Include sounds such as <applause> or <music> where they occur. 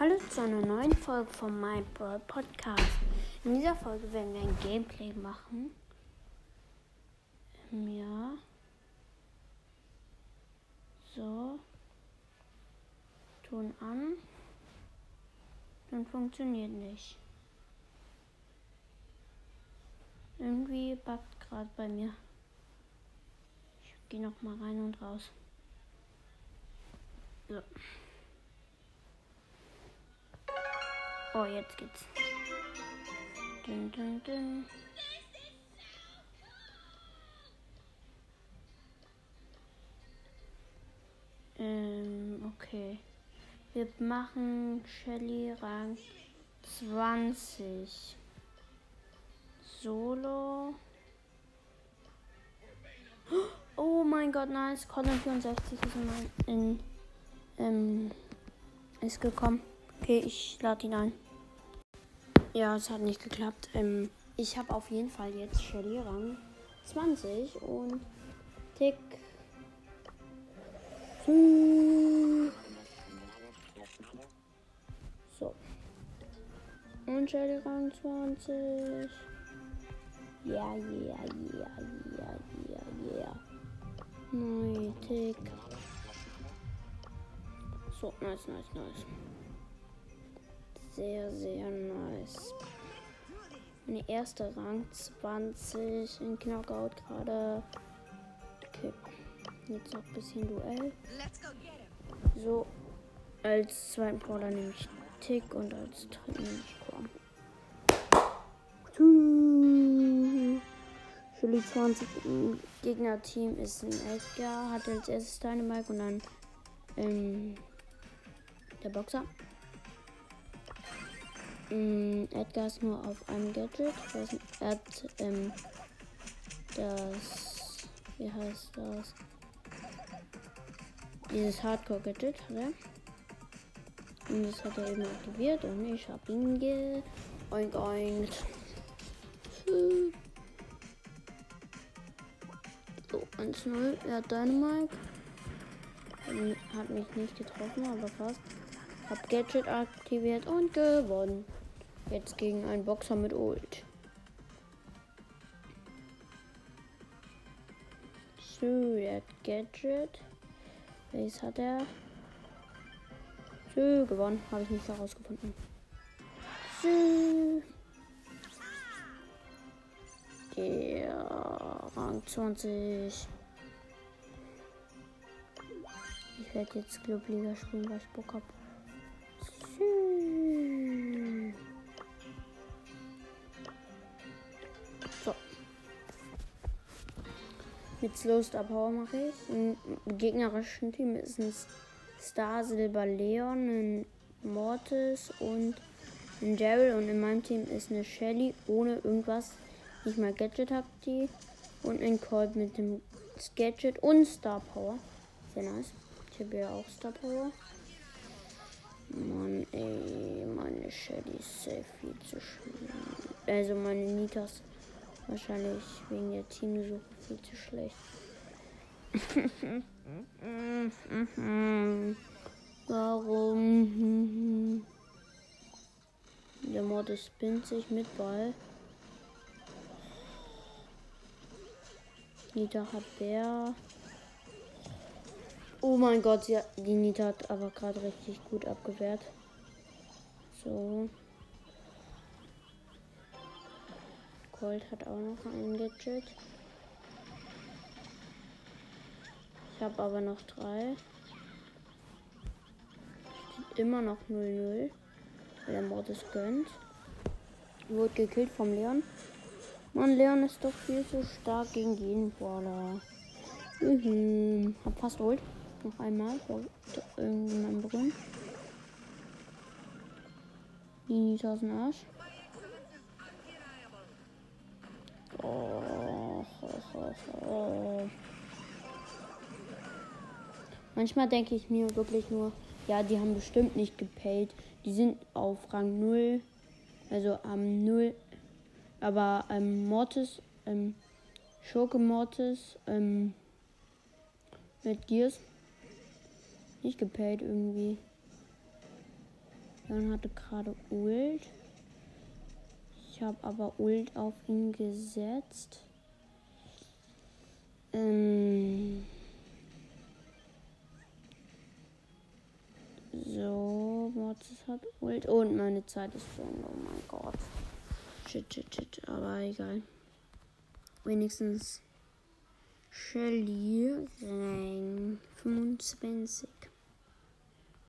Hallo zu einer neuen Folge von meinem Podcast. In dieser Folge werden wir ein Gameplay machen. Ja. So. Ton an. Dann funktioniert nicht. Irgendwie backt gerade bei mir. Ich gehe noch mal rein und raus. So. Oh, jetzt geht's. Dun, dun, dun. Ähm, okay. Wir machen Shelly Rang 20. Solo. Oh mein Gott, nice. Colin 64 ist in, in ähm, ist gekommen. Okay, ich lade ihn ein. Ja, es hat nicht geklappt. Ähm, ich habe auf jeden Fall jetzt Shelly Rang 20 und Tick. So. Und Shelly Rang 20. Ja, ja, ja, ja, ja, ja. Nein, Tick. So, nice, nice, nice. Sehr, sehr nice. Meine erste Rang 20 in Knockout gerade. Okay. Jetzt noch ein bisschen Duell. So. Als zweiten Brawler nehme ich Tick und als dritten nehme ich Quam. Chili 20 im Gegnerteam ist ein Edgar, hat als erstes Dynamite und dann ähm, der Boxer. Mm, Edgar ist nur auf einem Gadget. Ich weiß nicht, er hat ähm, das. Wie heißt das? Dieses Hardcore-Gadget hat er. Und das hat er eben aktiviert und ich habe ihn geoinkt. So, 1-0. Er hat Dynamite. Hat mich nicht getroffen, aber fast. Hab Gadget aktiviert und gewonnen. Jetzt gegen einen Boxer mit Ult. So, der hat Gadget. Welches hat er? So, gewonnen. Habe ich nicht herausgefunden. So. Der Rang 20. Ich werde jetzt Clubliga spielen, weil ich Bock habe. So. Mit Slow Star Power mache ich. Im gegnerischen Team ist ein Star Silber Leon, ein Mortis und ein Daryl. Und in meinem Team ist eine Shelly ohne irgendwas. Nicht mal Gadget habt die. Und ein Colt mit dem Gadget und Star Power. Sehr nice. Ich habe ja auch Star Power. Mann, ey, meine Shelly ist sehr viel zu schlecht. Also meine Nitas wahrscheinlich wegen der Teamsuche viel zu schlecht. <laughs> Warum? Der Mord spinnt sich mit Ball. Nita hat Bär. Oh mein Gott, die Nita hat aber gerade richtig gut abgewehrt. So. Colt hat auch noch ein Gadget. Ich habe aber noch drei. Immer noch 0-0. Weil der Mord es gönnt. Wurde gekillt vom Leon. Mann, Leon ist doch viel zu stark gegen jeden Brawler. Mhm. Hab fast holt. Noch einmal Brunnen. Die aus dem Arsch. Manchmal denke ich mir wirklich nur, ja, die haben bestimmt nicht gepayt. Die sind auf Rang 0. Also am ähm, 0. Aber ähm, Mortis, ähm, Schurke Mortis, ähm, mit Gears nicht gepayt irgendwie. Leon hatte gerade Ult. Habe aber Ult auf ihn gesetzt. Ähm so, Mortis hat Ult und meine Zeit ist Ende. Oh mein Gott. Shit, shit, shit. Aber egal. Wenigstens Shelly Rang 25.